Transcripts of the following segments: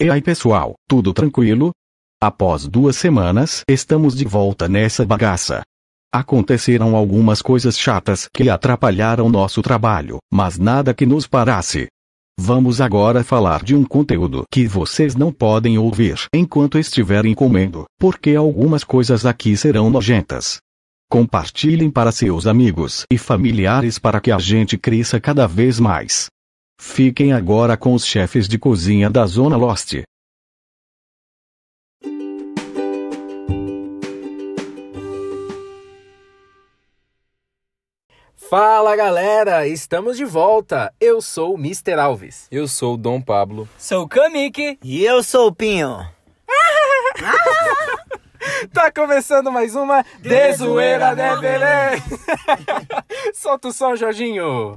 E aí pessoal, tudo tranquilo? Após duas semanas, estamos de volta nessa bagaça. Aconteceram algumas coisas chatas que atrapalharam nosso trabalho, mas nada que nos parasse. Vamos agora falar de um conteúdo que vocês não podem ouvir enquanto estiverem comendo, porque algumas coisas aqui serão nojentas. Compartilhem para seus amigos e familiares para que a gente cresça cada vez mais. Fiquem agora com os chefes de cozinha da Zona Lost. Fala galera, estamos de volta. Eu sou o Mr. Alves. Eu sou o Dom Pablo. Sou o Kamiki. E eu sou o Pinho. Tá começando mais uma Dezoeira né, Belém? Solta o som, Jorginho.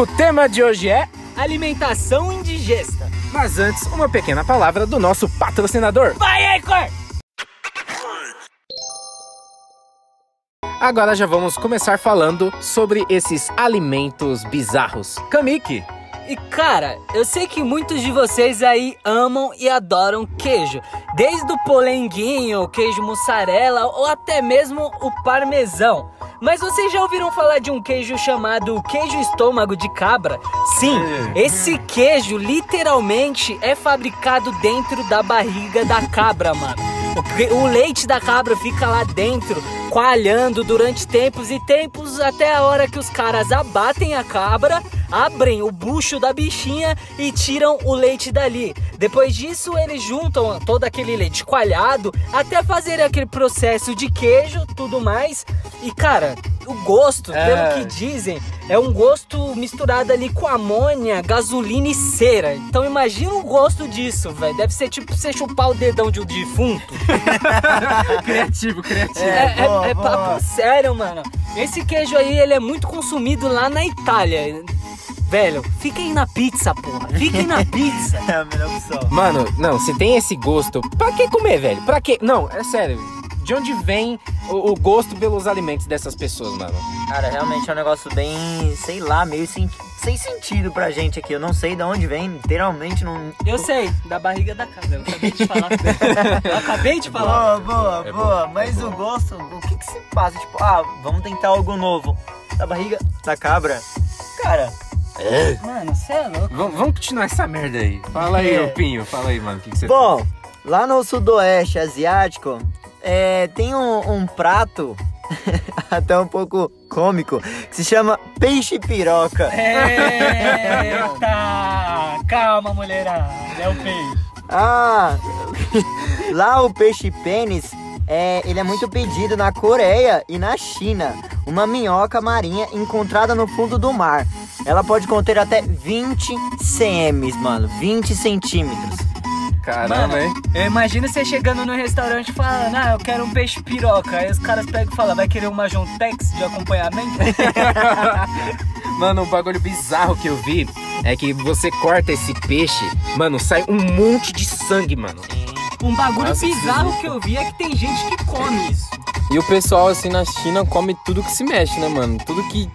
O tema de hoje é Alimentação indigesta. Mas antes, uma pequena palavra do nosso patrocinador. Vai, Ecor! Agora já vamos começar falando sobre esses alimentos bizarros. Kamiki, E cara, eu sei que muitos de vocês aí amam e adoram queijo. Desde o polenguinho, o queijo mussarela ou até mesmo o parmesão. Mas vocês já ouviram falar de um queijo chamado queijo estômago de cabra? Sim, esse queijo literalmente é fabricado dentro da barriga da cabra, mano. O leite da cabra fica lá dentro, coalhando durante tempos e tempos, até a hora que os caras abatem a cabra, abrem o bucho da bichinha e tiram o leite dali. Depois disso, eles juntam todo aquele leite coalhado até fazer aquele processo de queijo, tudo mais. E cara, o gosto, É. pelo que dizem, é um gosto misturado ali com amônia, gasolina e cera. Então imagina o gosto disso, velho. Deve ser tipo você chupar o dedão de um defunto. criativo, criativo. É, é- boa, é boa. papo sério, mano. Esse queijo aí, ele é muito consumido lá na Itália. Velho, fiquem na pizza, porra. Fiquem na pizza. É a melhor opção. Mano, não, se tem esse gosto, pra que comer, velho? Pra que? Não, é sério. De onde vem o, o gosto pelos alimentos dessas pessoas, mano? Cara, realmente é um negócio bem, sei lá, meio sem, sem sentido pra gente aqui. Eu não sei de onde vem, literalmente não. Eu sei, da barriga da cabra. Eu acabei de falar. Eu acabei de falar. Boa, boa, É boa. bom, Mas é o gosto, o que que se passa? Tipo, ah, vamos tentar algo novo. Da barriga da cabra. Cara, Mano, você é louco. Vamos, vamos continuar essa merda aí. Fala aí, É. Pinho, fala aí, mano. O que, que você bom, lá no sudoeste asiático, é, tem um, um prato, até um pouco cômico, que se chama peixe piroca. Eita! Calma, mulherada. É o peixe. Ah, lá o peixe pênis, é, ele é muito pedido na Coreia e na China. Uma minhoca marinha encontrada no fundo do mar. Ela pode conter até 20 cm, mano, 20 centímetros. Caramba, Mano, hein? eu imagino você chegando no restaurante falando, ah, eu quero um peixe piroca. Aí os caras pegam e falam, vai querer uma Jontex de acompanhamento? Mano, um bagulho bizarro que eu vi é que você corta esse peixe, mano, sai um monte de sangue, mano. Um bagulho Nossa, que bizarro que eu vi é que tem gente que come isso. E o pessoal, assim, na China come tudo que se mexe, né, mano? Tudo que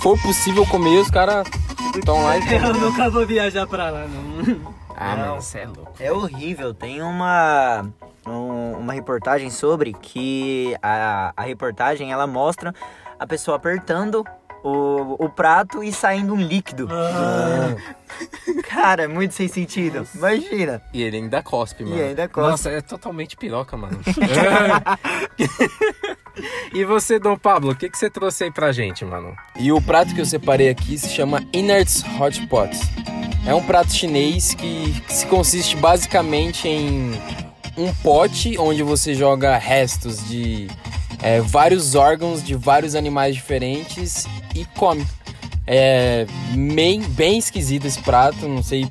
for possível comer, os caras estão lá e. Eu nunca vou viajar pra lá, não. Ah, Não. mano, você é louco. É horrível. Tem uma um- uma reportagem sobre que a, a reportagem ela mostra a pessoa apertando o, o prato e saindo um líquido. Cara, é muito sem sentido. Imagina. E ele ainda cospe, mano. E ainda costa. Nossa, é totalmente piroca, mano. e você, Dom Pablo, o que, que você trouxe aí pra gente, mano? E o prato que eu separei aqui se chama Innards Hot Pot. É um prato chinês que, que se consiste basicamente em um pote onde você joga restos de é, vários órgãos de vários animais diferentes e come. É bem, bem esquisito esse prato, não sei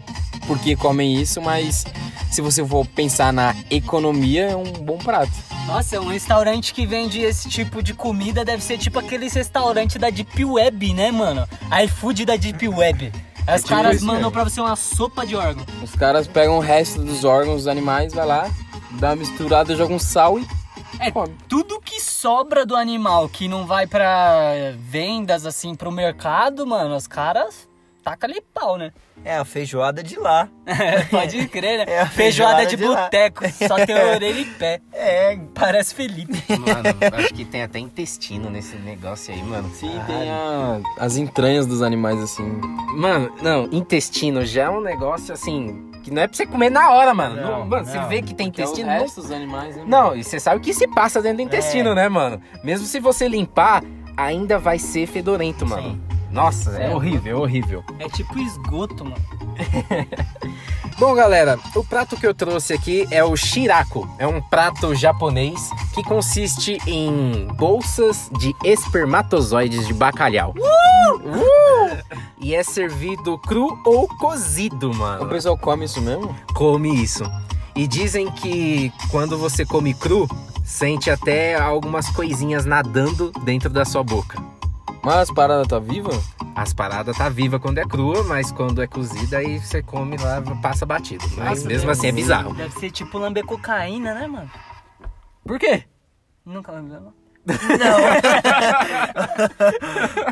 por que comem isso, mas se você for pensar na economia, é um bom prato. Nossa, um restaurante que vende esse tipo de comida deve ser tipo aqueles restaurantes da Deep Web, né, mano? iFood da Deep Web. Aí os tipo caras isso mandam mesmo. pra você uma sopa de órgão. Os caras pegam o resto dos órgãos dos animais, vai lá, dá uma misturada, joga um sal e É, tudo que sobra do animal que não vai pra vendas, assim, pro mercado, mano, os caras tacam ali pau, né? É a feijoada de lá. Pode crer, né? É a feijoada, feijoada de, de boteco, só tem orelha e pé. É, Parece Felipe. Mano, acho que tem até intestino nesse negócio aí, mano. Sim, tem a- as entranhas dos animais assim. Mano, não, intestino já é um negócio assim. Que não é pra você comer na hora, mano. Não, Não, mano, você não. vê que tem Que é o intestino. não- resto dos animais, né? Não, e você sabe o que se passa dentro do intestino, né, mano? Mesmo se você limpar, ainda vai ser fedorento, mano. Nossa, é É, horrível, é horrível. É tipo esgoto, mano. Bom, galera, o prato que eu trouxe aqui é o shirako. É um prato japonês que consiste em bolsas de espermatozoides de bacalhau. Uh! E é servido cru ou cozido, O mano. pessoal come isso mesmo? Come isso. E dizem que quando você come cru, sente até algumas coisinhas nadando dentro da sua boca. Mas as paradas tá viva? As paradas tá viva quando é crua, mas quando é cozida aí você come lá, passa batido. Mas Nossa, mesmo assim é bizarro. Deve ser tipo lamber cocaína, né, mano? Por quê? Nunca lambeu, não?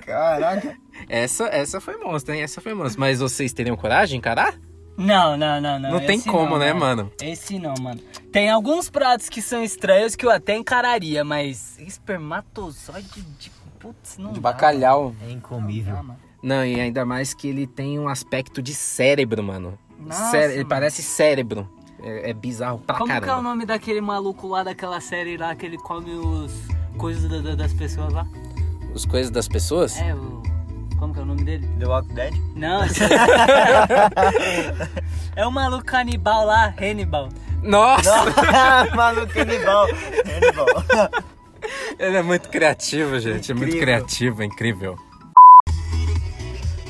caraca. Essa, essa foi monstro, hein? Essa foi monstro. Mas vocês teriam coragem de encarar? Não, não, não, não. Não tem esse como, não, né, não. mano? Esse não, mano. Tem alguns pratos que são estranhos que eu até encararia, mas espermatozoide de. Putz, não. De dá, bacalhau. É mano. incomível. Não dá, e ainda mais que ele tem um aspecto de cérebro, mano. Nossa, Cére- Ele parece cérebro. É, é bizarro pra Como que é o caramba. nome daquele maluco lá daquela série lá que ele come os coisas da- da- das pessoas lá? As coisas das pessoas? É, o. Como que é o nome dele? The Walking Dead? Não, é o maluco canibal lá, Hannibal. Nossa! Maluco canibal. Canibal. Ele é muito criativo, gente. É muito criativo, é incrível.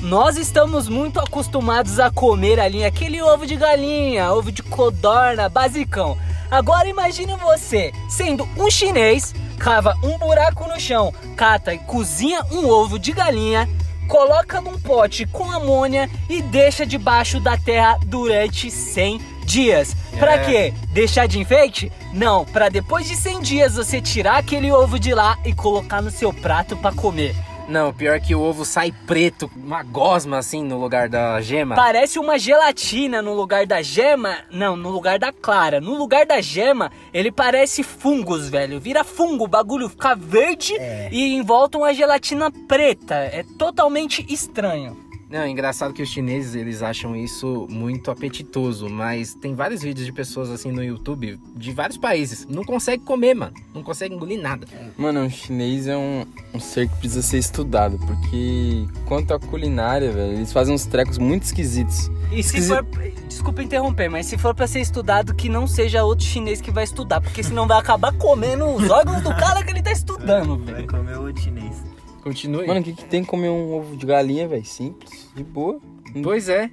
Nós estamos muito acostumados a comer ali aquele ovo de galinha, ovo de codorna, basicão. Agora imagine você sendo um chinês, cava um buraco no chão, cata e cozinha um ovo de galinha, coloca num pote com amônia e deixa debaixo da terra durante 100 dias. Pra É. quê? Deixar de enfeite? Não, pra depois de 100 dias você tirar aquele ovo de lá e colocar no seu prato pra comer. Não, pior que o ovo sai preto, uma gosma assim no lugar da gema. Parece uma gelatina no lugar da gema. Não, no lugar da clara. No lugar da gema, ele parece fungos, velho. Vira fungo, o bagulho fica verde e em volta uma gelatina preta. É totalmente estranho. Não, é engraçado que os chineses eles acham isso muito apetitoso, mas tem vários vídeos de pessoas assim no YouTube de vários países. Não consegue comer, mano. Não consegue engolir nada. Mano, um chinês é um, um ser que precisa ser estudado, porque quanto à culinária, velho, eles fazem uns trecos muito esquisitos. E se Esquisi- for. Desculpa interromper, mas se for pra ser estudado, que não seja outro chinês que vai estudar, porque senão vai acabar comendo os órgãos do cara que ele tá estudando, Vai velho. comer o chinês. Continue. Mano, o que, que tem comer um ovo de galinha, velho? Simples, de boa. pois é.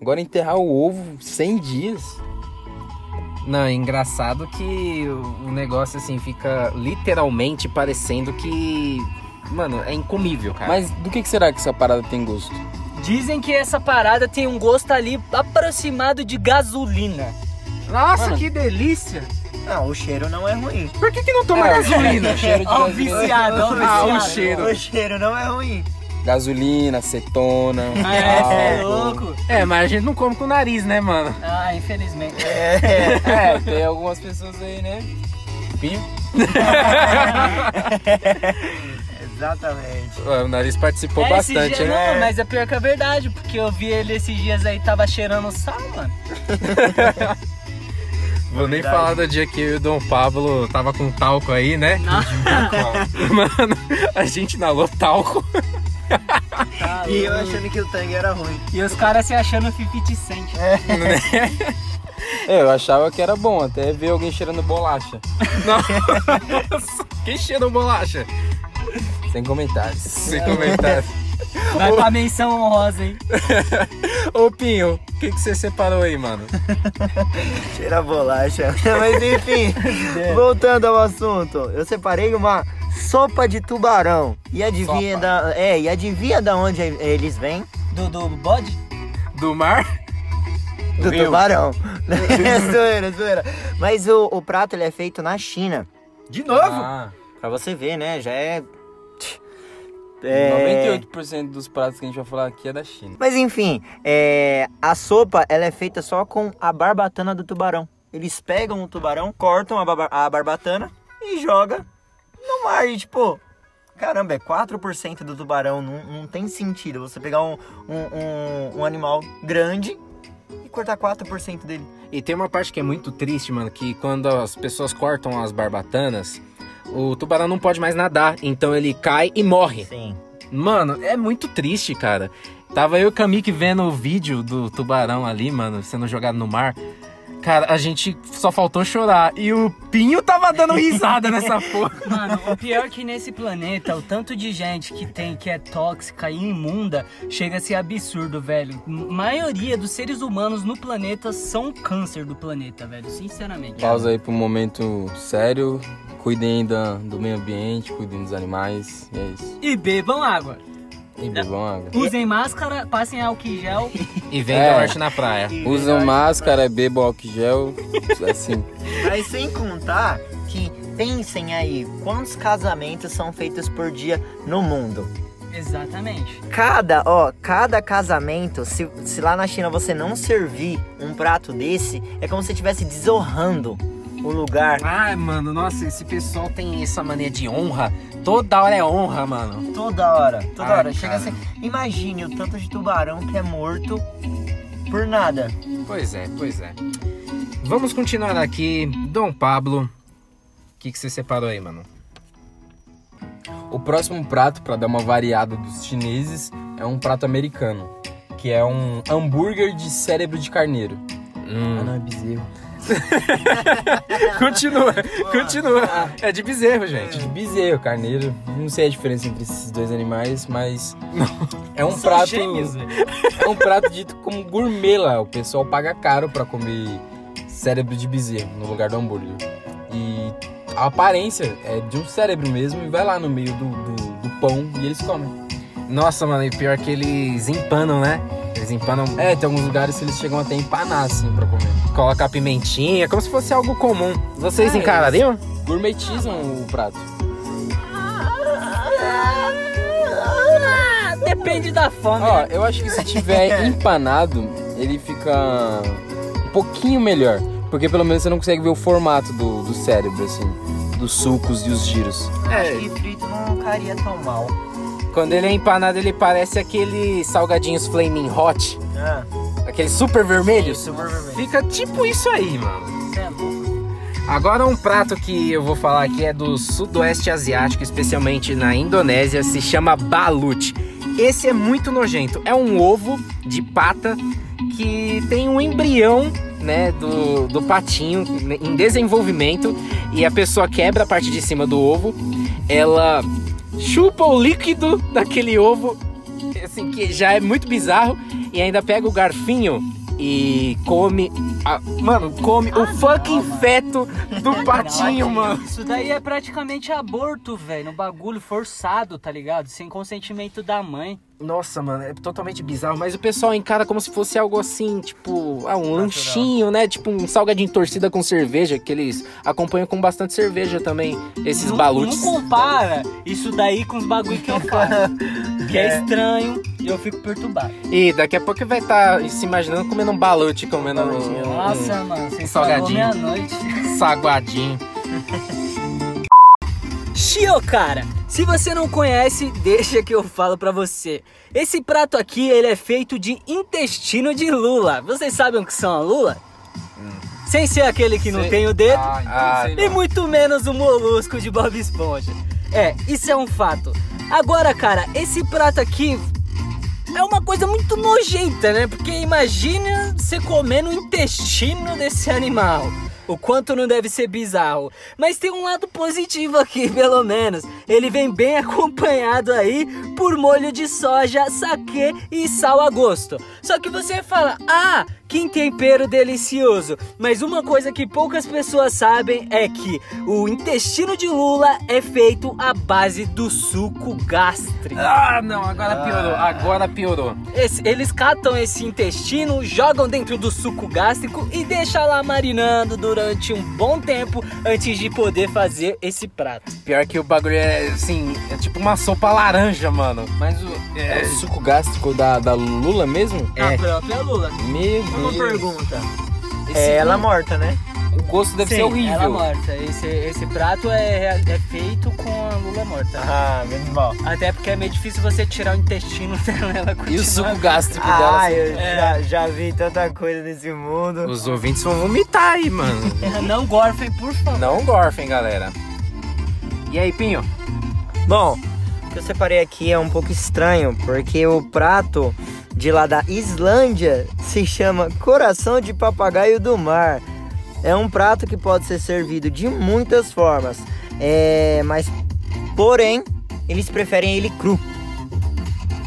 Agora enterrar o ovo 100 dias. Não, é engraçado que o negócio assim fica literalmente parecendo que. Mano, é incomível, cara. Mas do que, que será que essa parada tem gosto? Dizem que essa parada tem um gosto ali aproximado de gasolina. Nossa, Mano. que delícia! Não, o cheiro não é ruim. Por que, que não toma É, gasolina? cheiro de Ó, o gasolina. viciado, ó, o Ah, o viciado. cheiro. O cheiro não é ruim. Gasolina, acetona. É, cê é álcool. louco. É, mas a gente não come com o nariz, né, mano? Ah, infelizmente. É, tem algumas pessoas aí, né? Pinho. Exatamente. O nariz participou É, bastante, dia- né? Não, mas é pior que a verdade, porque eu vi ele esses dias aí, tava cheirando sal, mano. Vou nem Verdade. falar do dia que eu e o Dom Pablo tava com talco aí, né? Mano, a gente inalou talco. Tá E eu achando que o tangue era ruim. E os caras se achando 50 cent. É, eu achava que era bom, até ver alguém cheirando bolacha. Nossa, que cheiro bolacha. Sem comentários. Sem comentário. Vai pra menção honrosa, hein? Ô Pinho, o que, que você separou aí, mano? Cheira a bolacha. Mas enfim, voltando ao assunto. Eu separei uma sopa de tubarão. E adivinha Sopa. da. É, e adivinha da onde eles vêm? Do, do bode? Do mar? do tubarão. é zoeira, zoeira. Mas o, o prato ele é feito na China. De novo? Ah, Pra você ver, né? Já é. É... 98% dos pratos que a gente vai falar aqui é da China. Mas enfim, é, a sopa ela é feita só com a barbatana do tubarão. Eles pegam o tubarão, cortam a, baba- a barbatana e joga no mar. E tipo, caramba, é 4% do tubarão. Não, não tem sentido você pegar um, um, um, um animal grande e cortar 4% dele. E tem uma parte que é muito triste, mano, que quando as pessoas cortam as barbatanas, o tubarão não pode mais nadar, então ele cai e morre. Sim. Mano, é muito triste, cara. Tava eu e o Kamik vendo o vídeo do tubarão ali, mano, sendo jogado no mar. Cara, a gente só faltou chorar. E o Pinho tava dando risada nessa porra. Mano, o pior é que nesse planeta, o tanto de gente que tem que é tóxica e imunda chega a ser absurdo, velho. M- maioria dos seres humanos no planeta são câncer do planeta, velho. Sinceramente. Pausa aí um momento sério. Cuidem da, do meio ambiente, cuidem dos animais. E é isso. E bebam água. E bebam água. Usem máscara, passem álcool em gel. E vem É. da norte na praia. Usam máscara, bebam álcool em gel. Assim. Mas sem contar que pensem aí, quantos casamentos são feitos por dia no mundo? Exatamente. Cada, ó, cada casamento, se, se lá na China você não servir um prato desse, é como se você estivesse desonrando o lugar. Ai, mano, nossa, esse pessoal tem essa mania de honra. Toda hora é honra, mano. Toda hora, toda Ai, hora. Chega cara. assim, imagine o tanto de tubarão que é morto por nada. Pois é, pois é. Vamos continuar aqui. Dom Pablo, o que, que você separou aí, mano? O próximo prato, para dar uma variada dos chineses, é um prato americano. Que é um hambúrguer de cérebro de carneiro. Hum. Ah, não, é bezerro. Continua, continua. É de bezerro, gente. De bezerro, carneiro. Não sei a diferença entre esses dois animais, mas. É um São prato. gêmeos. É um prato dito como gourmet lá. O pessoal paga caro pra comer cérebro de bezerro no lugar do hambúrguer. E a aparência é de um cérebro mesmo e vai lá no meio do, do, do pão e eles comem. Nossa, mano, e pior que eles empanam, né? Eles empanam, É, tem alguns lugares que eles chegam até a empanar assim pra comer. coloca a pimentinha, como se fosse algo comum. Vocês É, encarariam? Gourmetizam o prato. Depende da fome. Ó, né? eu acho que se tiver empanado, ele fica um pouquinho melhor. Porque pelo menos você não consegue ver o formato do, do cérebro, assim. Dos sucos e os giros. É, E frito não cairia tão mal. Quando ele é empanado, ele parece aqueles salgadinhos Flaming Hot, Ah, aqueles super vermelhos. super vermelho. Fica tipo isso aí, mano. É. Agora um prato que eu vou falar aqui é do sudoeste asiático, especialmente na Indonésia, se chama balut. Esse é muito nojento. É um ovo de pata que tem um embrião, né, do, do patinho em desenvolvimento e a pessoa quebra a parte de cima do ovo, ela chupa o líquido daquele ovo, assim que já é muito bizarro e ainda pega o garfinho e come, a- mano, come o fucking feto do patinho, mano. Isso daí é praticamente aborto, velho. No bagulho forçado, tá ligado? Sem consentimento da mãe. Nossa, mano, é totalmente bizarro, mas o pessoal encara como se fosse algo assim, tipo, ah, um lanchinho, né? Tipo um salgadinho torcida com cerveja, que eles acompanham com bastante cerveja também, esses não, balutes. Não compara isso daí com os bagulho que eu faço. que é estranho e eu fico perturbado. E daqui a pouco vai estar se imaginando comendo um balute, comendo um, um, Nossa, mano, um salgadinho. meia-noite. saguadinho. Shio, cara, se você não conhece, deixa que eu falo pra você. Esse prato aqui, ele é feito de intestino de lula. Vocês sabem o que são a lula? Sem ser aquele que não Sei. tem o dedo. Ah, então Ah, E muito menos o molusco de Bob Esponja. É, isso é um fato. Agora, cara, esse prato aqui é uma coisa muito nojenta, né? Porque imagina você comendo o intestino desse animal. O quanto não deve ser bizarro. Mas tem um lado positivo aqui, pelo menos. Ele vem bem acompanhado aí por molho de soja, saquê e sal a gosto. Só que você fala, ah, Que tempero delicioso! Mas uma coisa que poucas pessoas sabem é que o intestino de lula é feito à base do suco gástrico. Ah, não, agora piorou, agora piorou. Esse- eles catam esse intestino, jogam dentro do suco gástrico e deixam lá marinando durante um bom tempo antes de poder fazer esse prato. Pior que o bagulho é, assim, é tipo uma sopa laranja, mano. Mas o, é. o suco gástrico da, da Lula mesmo? É. A própria lula. Meu Uma pergunta. Esse- É ela morta, né? O gosto deve ser Ela horrível. morta. Esse, esse prato é, é feito com a lula morta. Ah, menos mal. Até porque é meio difícil você tirar o intestino dela ela E o suco gástrico dela. Ah, assim, eu É. já, já vi tanta coisa nesse mundo. Os ouvintes vão vomitar aí, mano. Não gorfem, por favor. Não gorfem, galera. E aí, Pinho? Bom, o que eu separei aqui é um pouco estranho, porque o prato de lá da Islândia se chama Coração de Papagaio do Mar. É um prato que pode ser servido de muitas formas, é, mas porém eles preferem ele cru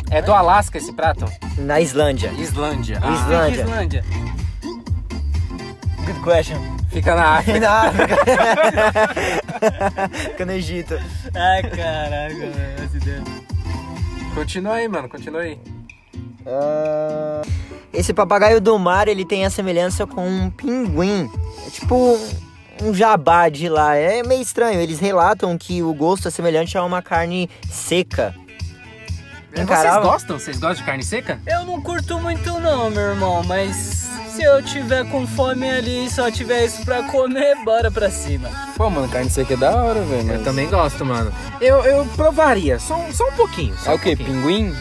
É do Alasca esse prato? na Islândia. Islândia. Ah. Islândia. Islândia. Good question. fica na África. Na África. Fica no Egito. Ai, caraca, essa ideia. Continua aí, mano, continua aí. Ah, Esse papagaio do mar, ele tem a semelhança com um pinguim. É tipo um- jabá de lá. É meio estranho. Eles relatam que o gosto é semelhante a uma carne seca. Vocês Encarava? gostam? Vocês gostam de carne seca? Eu não curto muito não, meu irmão, mas se eu tiver com fome ali e só tiver isso pra comer, bora pra cima. Pô, mano, carne seca é da hora, velho. Eu mas- também gosto, mano. Eu, eu provaria, só, um- só um pouquinho. Só É um o quê? pouquinho. Pinguim?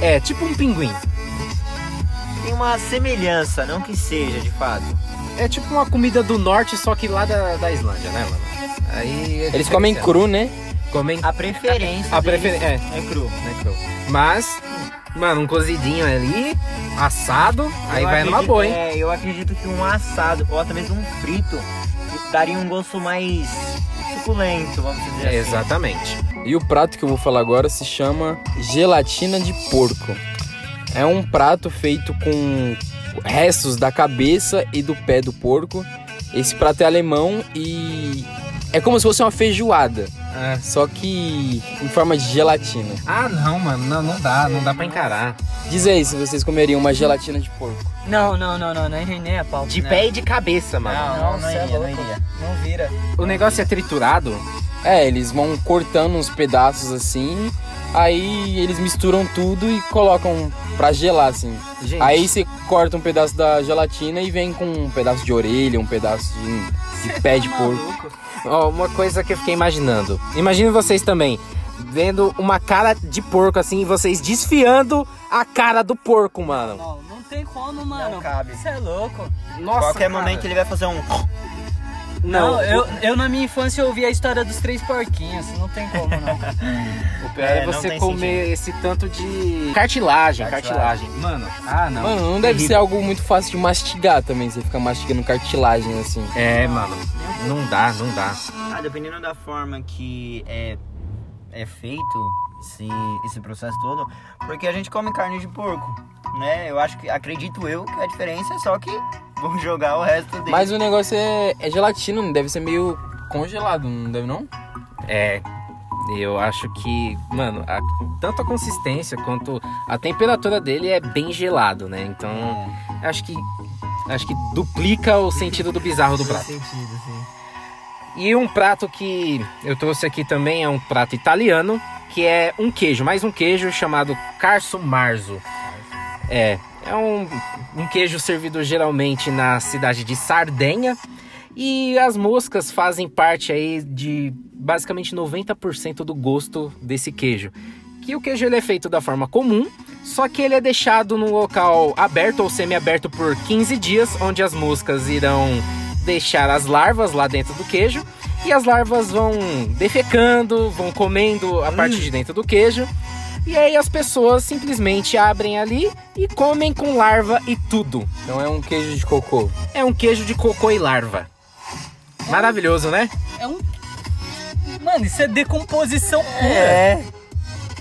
É, tipo um pinguim. Tem uma semelhança, não que seja de fato. É tipo uma comida do norte, só que lá da, da Islândia, né, mano? Aí é Eles comem diferenciado. cru, né? Comem A preferência a deles preferência. É, é cru. né, cru. Mas, mano, um cozidinho ali, assado, aí Eu vai numa boa, hein? É, eu acredito que um assado ou até mesmo um frito daria um gosto mais suculento, vamos dizer É, assim. exatamente. E o prato que eu vou falar agora se chama gelatina de porco. É um prato feito com restos da cabeça e do pé do porco. Esse prato é alemão e é como se fosse uma feijoada, É. só que em forma de gelatina. Ah, não, mano, não, não dá, não dá pra encarar. Diz aí se vocês comeriam uma gelatina de porco. Não, não, não, não, nem, nem a pau. De não. pé e de cabeça, mano. Não, não, é iria, não iria. Não vira. O negócio é triturado. É, eles vão cortando uns pedaços assim, aí eles misturam tudo e colocam pra gelar assim. Gente, Aí você corta um pedaço da gelatina e vem com um pedaço de orelha, um pedaço de, de pé de porco. Ó, uma coisa que eu fiquei imaginando. Imagine vocês também vendo uma cara de porco assim e vocês desfiando a cara do porco, mano. Não, não tem como, mano. Não cabe. Você é louco. Nossa, Qualquer cara. momento ele vai fazer um. Não, Não, eu, eu na minha infância ouvi a história dos três porquinhos. Não tem como, não. o pior É, é, você comer esse tanto de cartilagem, cartilagem. Cartilagem. Mano, ah, não. Mano, não deve ser algo muito fácil de mastigar também, você ficar mastigando cartilagem assim. É, mano. Não dá, não dá. Ah, dependendo da forma que é, é feito esse, esse processo todo, porque a gente come carne de porco, né? Eu acho que, acredito eu, que a diferença é só que vão jogar o resto dele. Mas o negócio é, é gelatina, não deve ser meio congelado, não deve não? É. Eu acho que, mano, a- tanto a consistência quanto a temperatura dele é bem gelado, né? Então, acho que acho que duplica o sentido do bizarro do prato. sentido, sim. E um prato que eu trouxe aqui também é um prato italiano, que é um queijo, mais um queijo chamado Carso Marzo. É, é um, um queijo servido geralmente na cidade de Sardenha. E as moscas fazem parte aí de basicamente 90% do gosto desse queijo. Que o queijo ele é feito da forma comum, só que ele é deixado num local aberto ou semi-aberto por 15 dias, onde as moscas irão deixar as larvas lá dentro do queijo e as larvas vão defecando, vão comendo a parte de dentro do queijo. E aí as pessoas simplesmente abrem ali e comem com larva e tudo. Então é um queijo de cocô. É um queijo de cocô e larva. Maravilhoso, né? É um. Mano, isso é decomposição pura. É.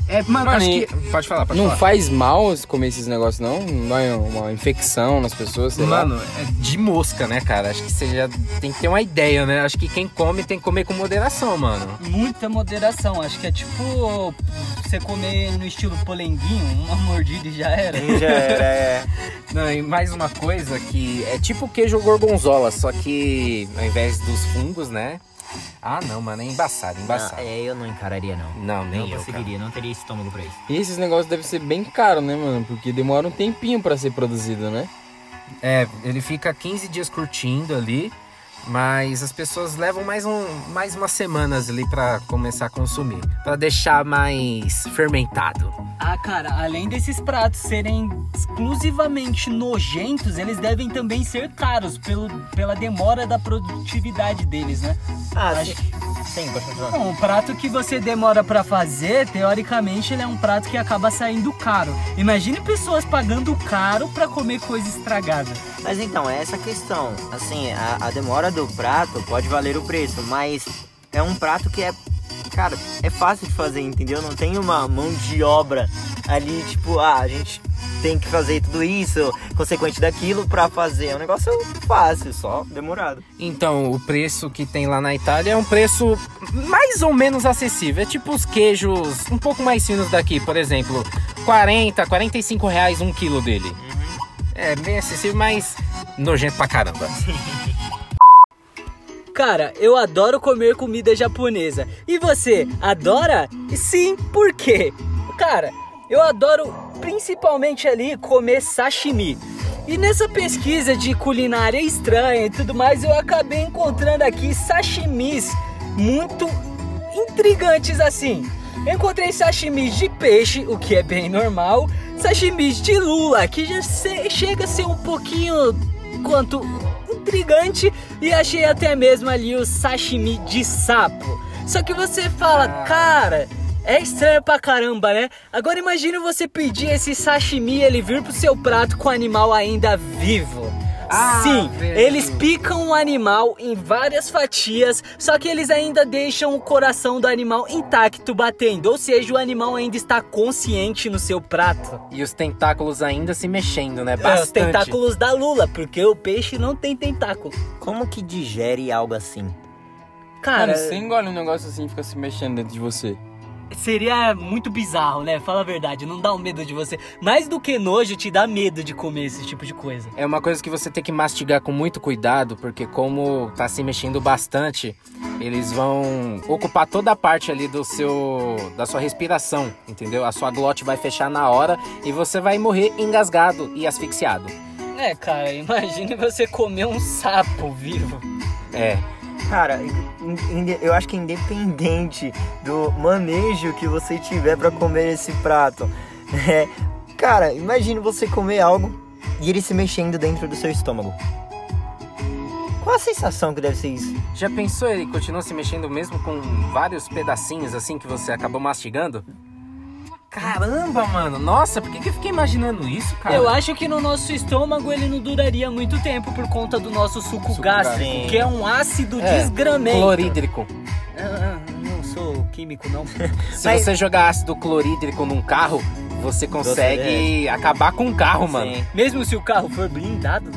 É, mano, Mano, acho e- que. Pode falar, pode Não falar. faz mal comer esses negócios, não? Não dá uma infecção nas pessoas, sei lá. Mano, é de mosca, né, cara? Acho que você já tem que ter uma ideia, né? Acho que quem come tem que comer com moderação, mano. Muita moderação. Acho que é tipo você comer no estilo polenguinho, uma mordida e já era. Já era, é. Não, e mais uma coisa que é tipo queijo gorgonzola, só que ao invés dos fungos, né? Ah, não, mano, é embaçado, embaçado. Não, é, eu não encararia, não. Não, nem não eu, cara. conseguiria, não teria estômago pra isso. E esses negócios devem ser bem caros, né, mano? Porque demora um tempinho pra ser produzido, né? É, ele fica 15 dias curtindo ali, mas as pessoas levam mais, um, mais umas semanas ali pra começar a consumir, Pra deixar mais fermentado. Ah, cara, além desses pratos serem exclusivamente nojentos, eles devem também ser caros pelo, pela demora da produtividade deles, né? Ah, Acho sim. Bom, um prato que você demora pra fazer, teoricamente ele é um prato que acaba saindo caro. Imagine pessoas pagando caro pra comer coisa estragada. Mas então, é essa a questão. Assim, a, a demora do prato pode valer o preço, mas é um prato que é. Cara, é fácil de fazer, entendeu? Não tem uma mão de obra ali, tipo, ah, a gente tem que fazer tudo isso, consequente daquilo pra fazer. É um negócio fácil, só demorado. Então, o preço que tem lá na Itália é um preço mais ou menos acessível. É tipo os queijos um pouco mais finos daqui, por exemplo, 40, 45 reais um quilo dele. É bem acessível, mas nojento pra caramba. Cara, eu adoro comer comida japonesa. E você, adora? Sim, por quê? Cara, eu adoro principalmente ali comer sashimi. E nessa pesquisa de culinária estranha e tudo mais, eu acabei encontrando aqui sashimis muito intrigantes assim. Eu encontrei sashimis de peixe, o que é bem normal, sashimis de lula, que já chega a ser um pouquinho quanto intrigante, e achei até mesmo ali o sashimi de sapo. Só que você fala, cara, é estranho pra caramba, né? Agora imagine você pedir esse sashimi e ele vir pro seu prato com o animal ainda vivo. Ah, Sim, velho. eles picam o animal em várias fatias, só que eles ainda deixam o coração do animal intacto batendo, ou seja, o animal ainda está consciente no seu prato. E os tentáculos ainda se mexendo, né? É, os Bastante. tentáculos da lula, porque o peixe não tem tentáculo. Como que digere algo assim? Cara, Mano, você engole um negócio assim e fica se mexendo dentro de você. Seria muito bizarro, né? Fala a verdade, não dá um medo de você. Mais do que nojo, te dá medo de comer esse tipo de coisa. É uma coisa que você tem que mastigar com muito cuidado, porque como tá se mexendo bastante, eles vão ocupar toda a parte ali do seu da sua respiração, entendeu? A sua glote vai fechar na hora e você vai morrer engasgado e asfixiado. É, cara, imagine você comer um sapo vivo. É. Cara, eu acho que independente do manejo que você tiver pra comer esse prato, é, cara, imagine você comer algo e ele se mexendo dentro do seu estômago. Qual a sensação que deve ser isso? Já pensou ele continua se mexendo mesmo com vários pedacinhos assim que você acabou mastigando? Caramba, mano. Nossa, por que, que eu fiquei imaginando isso, cara? Eu acho que no nosso estômago ele não duraria muito tempo por conta do nosso suco, Suco gástrico, gástrico. que é um ácido É, desgramento. Clorídrico. Ah, não sou químico, não. Se Mas- você jogar ácido clorídrico num carro, você consegue acabar com o carro, mano. Sim. Mesmo se o carro for blindado.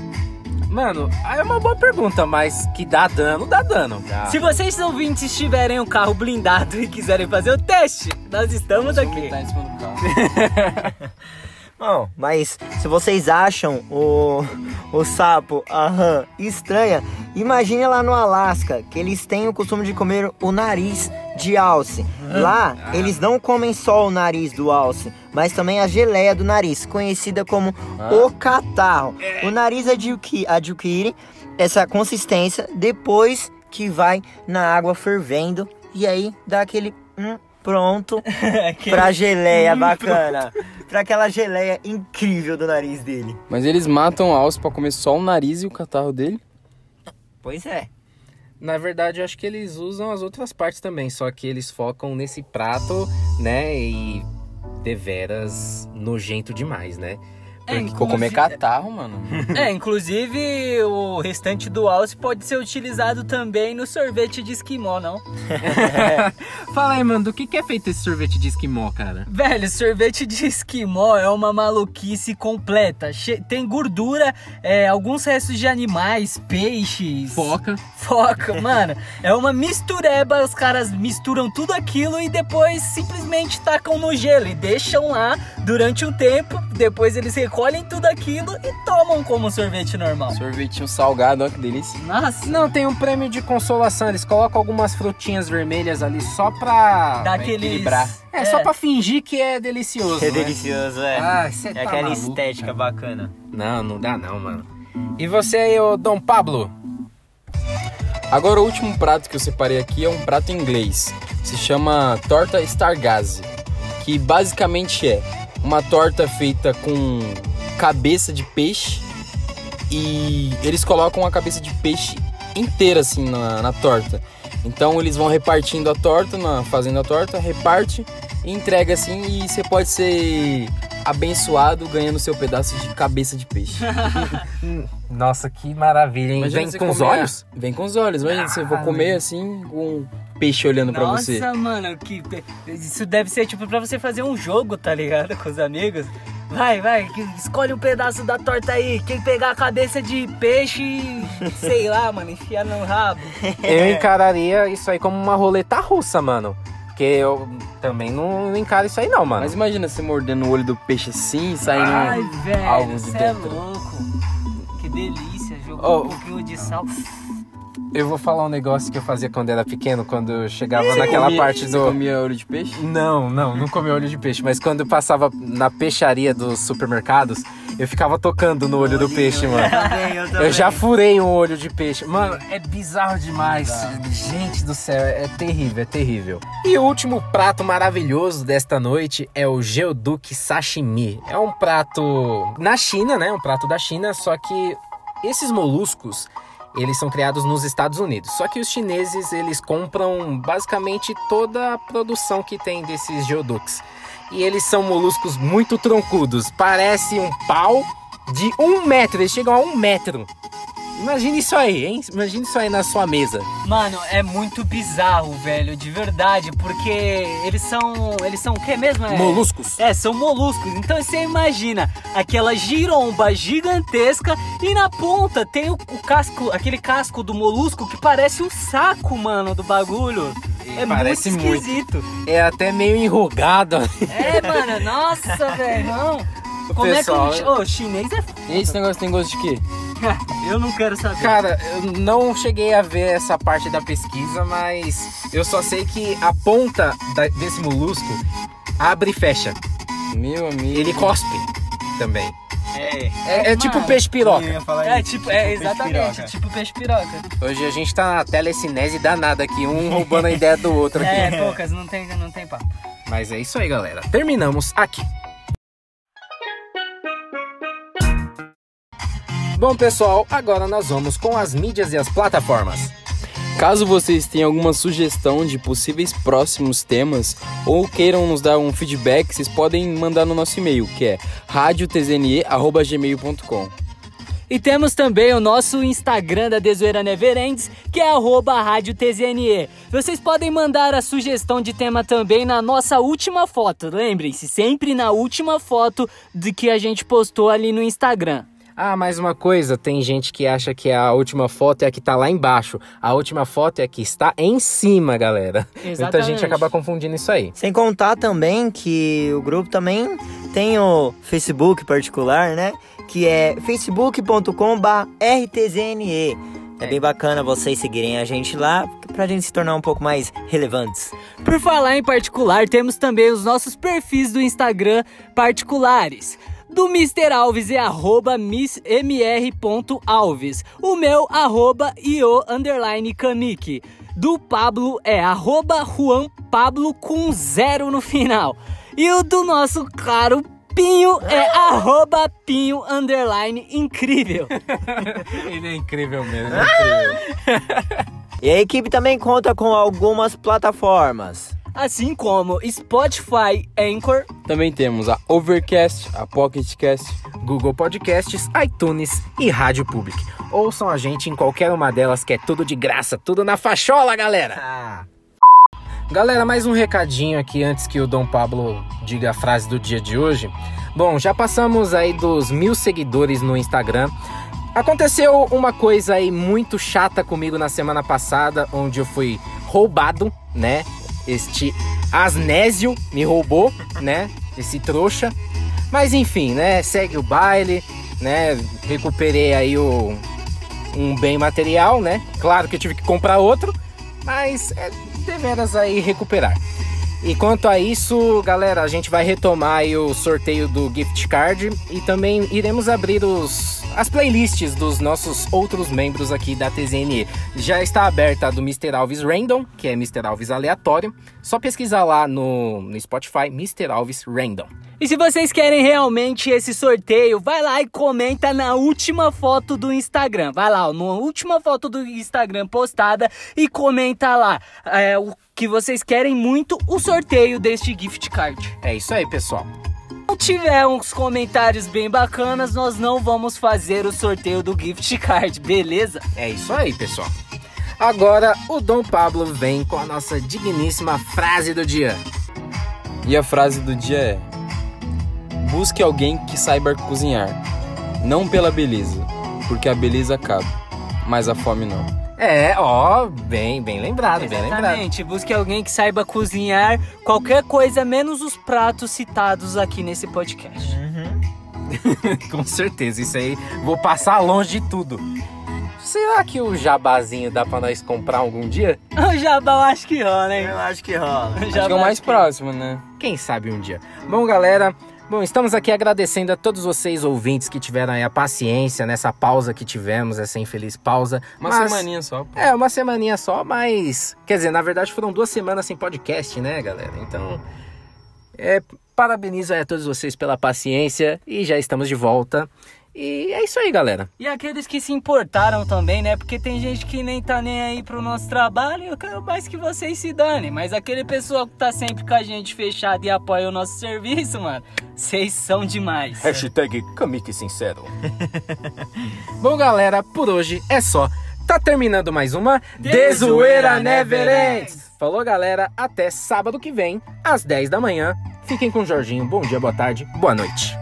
Mano, aí é uma boa pergunta, mas que dá dano, dá dano. Se vocês ouvintes tiverem um carro blindado e quiserem fazer o teste, nós estamos aqui. Em cima do carro. Bom, mas se vocês acham o, o sapo aham, estranha, imagine lá no Alasca, que eles têm o costume de comer o nariz de alce. Lá, eles não comem só o nariz do alce, mas também a geleia do nariz, conhecida como o catarro. O nariz adqui- adquire essa consistência depois que vai na água fervendo e aí dá aquele hum, pronto pra geleia bacana. Pra aquela geleia incrível do nariz dele. Mas eles matam o alce pra comer só o nariz e o catarro dele? Pois é. Na verdade, eu acho que eles usam as outras partes também, só que eles focam nesse prato, né? E deveras nojento demais, né? É, Vou comer inclusive- catarro, mano. É, inclusive o restante do alce pode ser utilizado também no sorvete de esquimó, não? Fala aí, mano, do que, que é feito esse sorvete de esquimó, cara? Velho, sorvete de esquimó é uma maluquice completa. Che- Tem gordura, é, alguns restos de animais, peixes. Foca. Foca, mano. É uma mistureba, os caras misturam tudo aquilo e depois simplesmente tacam no gelo e deixam lá durante um tempo. Depois eles recolhem tudo aquilo e tomam como sorvete normal. Sorvetinho salgado, ó que delícia. Nossa, Não, tem um prêmio de consolação. Eles colocam algumas frutinhas vermelhas ali só pra. dá vai aqueles... equilibrar. É, só pra fingir que é delicioso. É né? delicioso, é. Ah, você é tá aquela maluco, estética cara. bacana. Não, não dá não, mano. E você aí, ô Dom Pablo? Agora o último prato que eu separei aqui é um prato inglês. Se chama torta Stargaze, que basicamente é uma torta feita com cabeça de peixe e eles colocam a cabeça de peixe inteira assim na, na torta. Então eles vão repartindo a torta, na, fazendo a torta, reparte e entrega assim e você pode ser abençoado ganhando seu pedaço de cabeça de peixe. Nossa, que maravilha, hein? Imagina Vem você com os comer- olhos? Vem com os olhos. Imagina você for Caralho. comer assim com um peixe olhando pra Nossa, você. mano, que isso deve ser tipo pra você fazer um jogo, tá ligado? Com os amigos. Vai, vai, escolhe um pedaço da torta aí. Quem pegar a cabeça de peixe, sei lá, mano, enfiar no rabo. Eu encararia isso aí como uma roleta russa, mano. Porque eu também não encaro isso aí não, mano. Mas imagina você mordendo o olho do peixe assim, saindo Ai, velho, algo de você é dentro. louco. Que delícia, jogou Oh. um pouquinho de sal. Eu vou falar um negócio que eu fazia quando era pequeno, quando eu chegava naquela Comia- parte você do... comia olho de peixe? Não, não, não comia olho de peixe, mas quando eu passava na peixaria dos supermercados, eu ficava tocando no olho do peixe, mano. Também, eu Eu já furei um olho de peixe. Mano, é bizarro demais. Gente do céu, é terrível, é terrível. E o último prato maravilhoso desta noite é o Geoduque Sashimi. É um prato na China, né? Um prato da China, só que esses moluscos eles são criados nos Estados Unidos. Só que os chineses, eles compram basicamente toda a produção que tem desses geoduques. E eles são moluscos muito troncudos. Parece um pau de um metro. Eles chegam a um metro. Imagine isso aí, hein? Imagine isso aí na sua mesa. Mano, é muito bizarro, velho, de verdade, porque eles são. Eles são o que mesmo? É, Moluscos. É, são moluscos. Então você imagina aquela giromba gigantesca e na ponta tem o, o casco, aquele casco do molusco que parece um saco, mano, do bagulho. É Parece muito muito. esquisito. É até meio enrugado. É, mano, nossa, velho, não. Como pessoal- é que o Ô, chinês é. f- E esse negócio tem gosto de quê? Eu não quero saber. Cara, eu não cheguei a ver essa parte da pesquisa, mas eu só sei que a ponta da- desse molusco abre e fecha. Meu amigo. Ele cospe também. É, É, é tipo peixe piroca. eu ia falar É, isso. tipo, é, Peixe exatamente, piroca. tipo peixe piroca. Hoje a gente tá na telecinese danada aqui, um roubando a ideia do outro aqui. É, poucas, não tem, não tem papo. Mas é isso aí, galera. Terminamos aqui. Bom, pessoal, agora nós vamos com as mídias e as plataformas. Caso vocês tenham alguma sugestão de possíveis próximos temas ou queiram nos dar um feedback, vocês podem mandar no nosso e-mail, que é radiotzne@gmail.com. E temos também o nosso Instagram da Desoeira Neverendes, que é arroba Rádio TZNE. Vocês podem mandar a sugestão de tema também na nossa última foto. Lembrem-se, sempre na última foto de que a gente postou ali no Instagram. Ah, mais uma coisa, tem gente que acha que a última foto é a que tá lá embaixo. A última foto é a que está em cima, galera. Muita Exatamente. gente acaba confundindo isso aí. Sem contar também que o grupo também tem o Facebook particular, né? Que é facebook.com/rtzne. É bem bacana vocês seguirem a gente lá, pra gente se tornar um pouco mais relevantes. Por falar em particular, temos também os nossos perfis do Instagram particulares. Do Mr. Alves é arroba miss- mr.alves. O meu, arroba io underline kamiki. Do Pablo é arroba Juan Pablo com zero no final. E o do nosso caro Pinho é arroba Pinho underline incrível. Ele é incrível mesmo. é incrível. E a equipe também conta com algumas plataformas. Assim como Spotify, Anchor, Também temos a Overcast, a Pocketcast. Google Podcasts, iTunes e Rádio Public. Ouçam a gente em qualquer uma delas, que é tudo de graça, tudo na fachola, galera! Galera, mais um recadinho aqui antes que o Dom Pablo diga a frase do dia de hoje. Bom, já passamos aí dos mil seguidores no Instagram. Aconteceu uma coisa aí muito chata comigo na semana passada, onde eu fui roubado, né? Este Asnésio me roubou, né? Esse trouxa. Mas enfim, né? Segue o baile, né? Recuperei aí o, um bem material, né? Claro que eu tive que comprar outro, mas é deveras aí recuperar. E quanto a isso, galera, a gente vai retomar o sorteio do gift card e também iremos abrir os, as playlists dos nossos outros membros aqui da TZNE. Já está aberta a do Mr. Alves Random, que é Mr. Alves Aleatório. Só pesquisar lá no, no Spotify, Mr. Alves Random. E se vocês querem realmente esse sorteio, vai lá e comenta na última foto do Instagram. Vai lá, ó, na última foto do Instagram postada e comenta lá é, o que vocês querem muito o sorteio deste gift card. É isso aí, pessoal. Se tiver uns comentários bem bacanas, nós não vamos fazer o sorteio do gift card, beleza? É isso aí, pessoal. Agora o Dom Pablo vem com a nossa digníssima frase do dia. E a frase do dia é: Busque alguém que saiba cozinhar, não pela beleza, porque a beleza acaba, mas a fome não. É, ó, bem, bem lembrado, bem lembrado. Exatamente, busque alguém que saiba cozinhar qualquer coisa, menos os pratos citados aqui nesse podcast. Com certeza, isso aí vou passar longe de tudo. Será que o jabazinho dá pra nós comprar algum dia? O Jabá eu acho que rola, hein? Eu acho que rola. O Acho que é o mais acho próximo, né? Quem sabe um dia. Bom, galera, bom, estamos aqui agradecendo a todos vocês ouvintes que tiveram aí a paciência nessa pausa que tivemos, essa infeliz pausa. Uma Mas- semaninha só. pô. É, uma semaninha só, mas. Quer dizer, na verdade foram duas semanas sem podcast, né, galera? Então. É, parabenizo a todos vocês pela paciência e já estamos de volta. E é isso aí, galera. E aqueles que se importaram também, né? Porque tem gente que nem tá nem aí pro nosso trabalho, eu quero mais que vocês se danem. Mas aquele pessoal que tá sempre com a gente fechado e apoia o nosso serviço, mano, vocês são demais. Hashtag Kamiki Sincero. Bom, galera, por hoje é só. Tá terminando mais uma Dezoeira Never Ends. Falou, galera. Até sábado que vem, às 10 da manhã. Fiquem com o Jorginho. Bom dia, boa tarde, boa noite.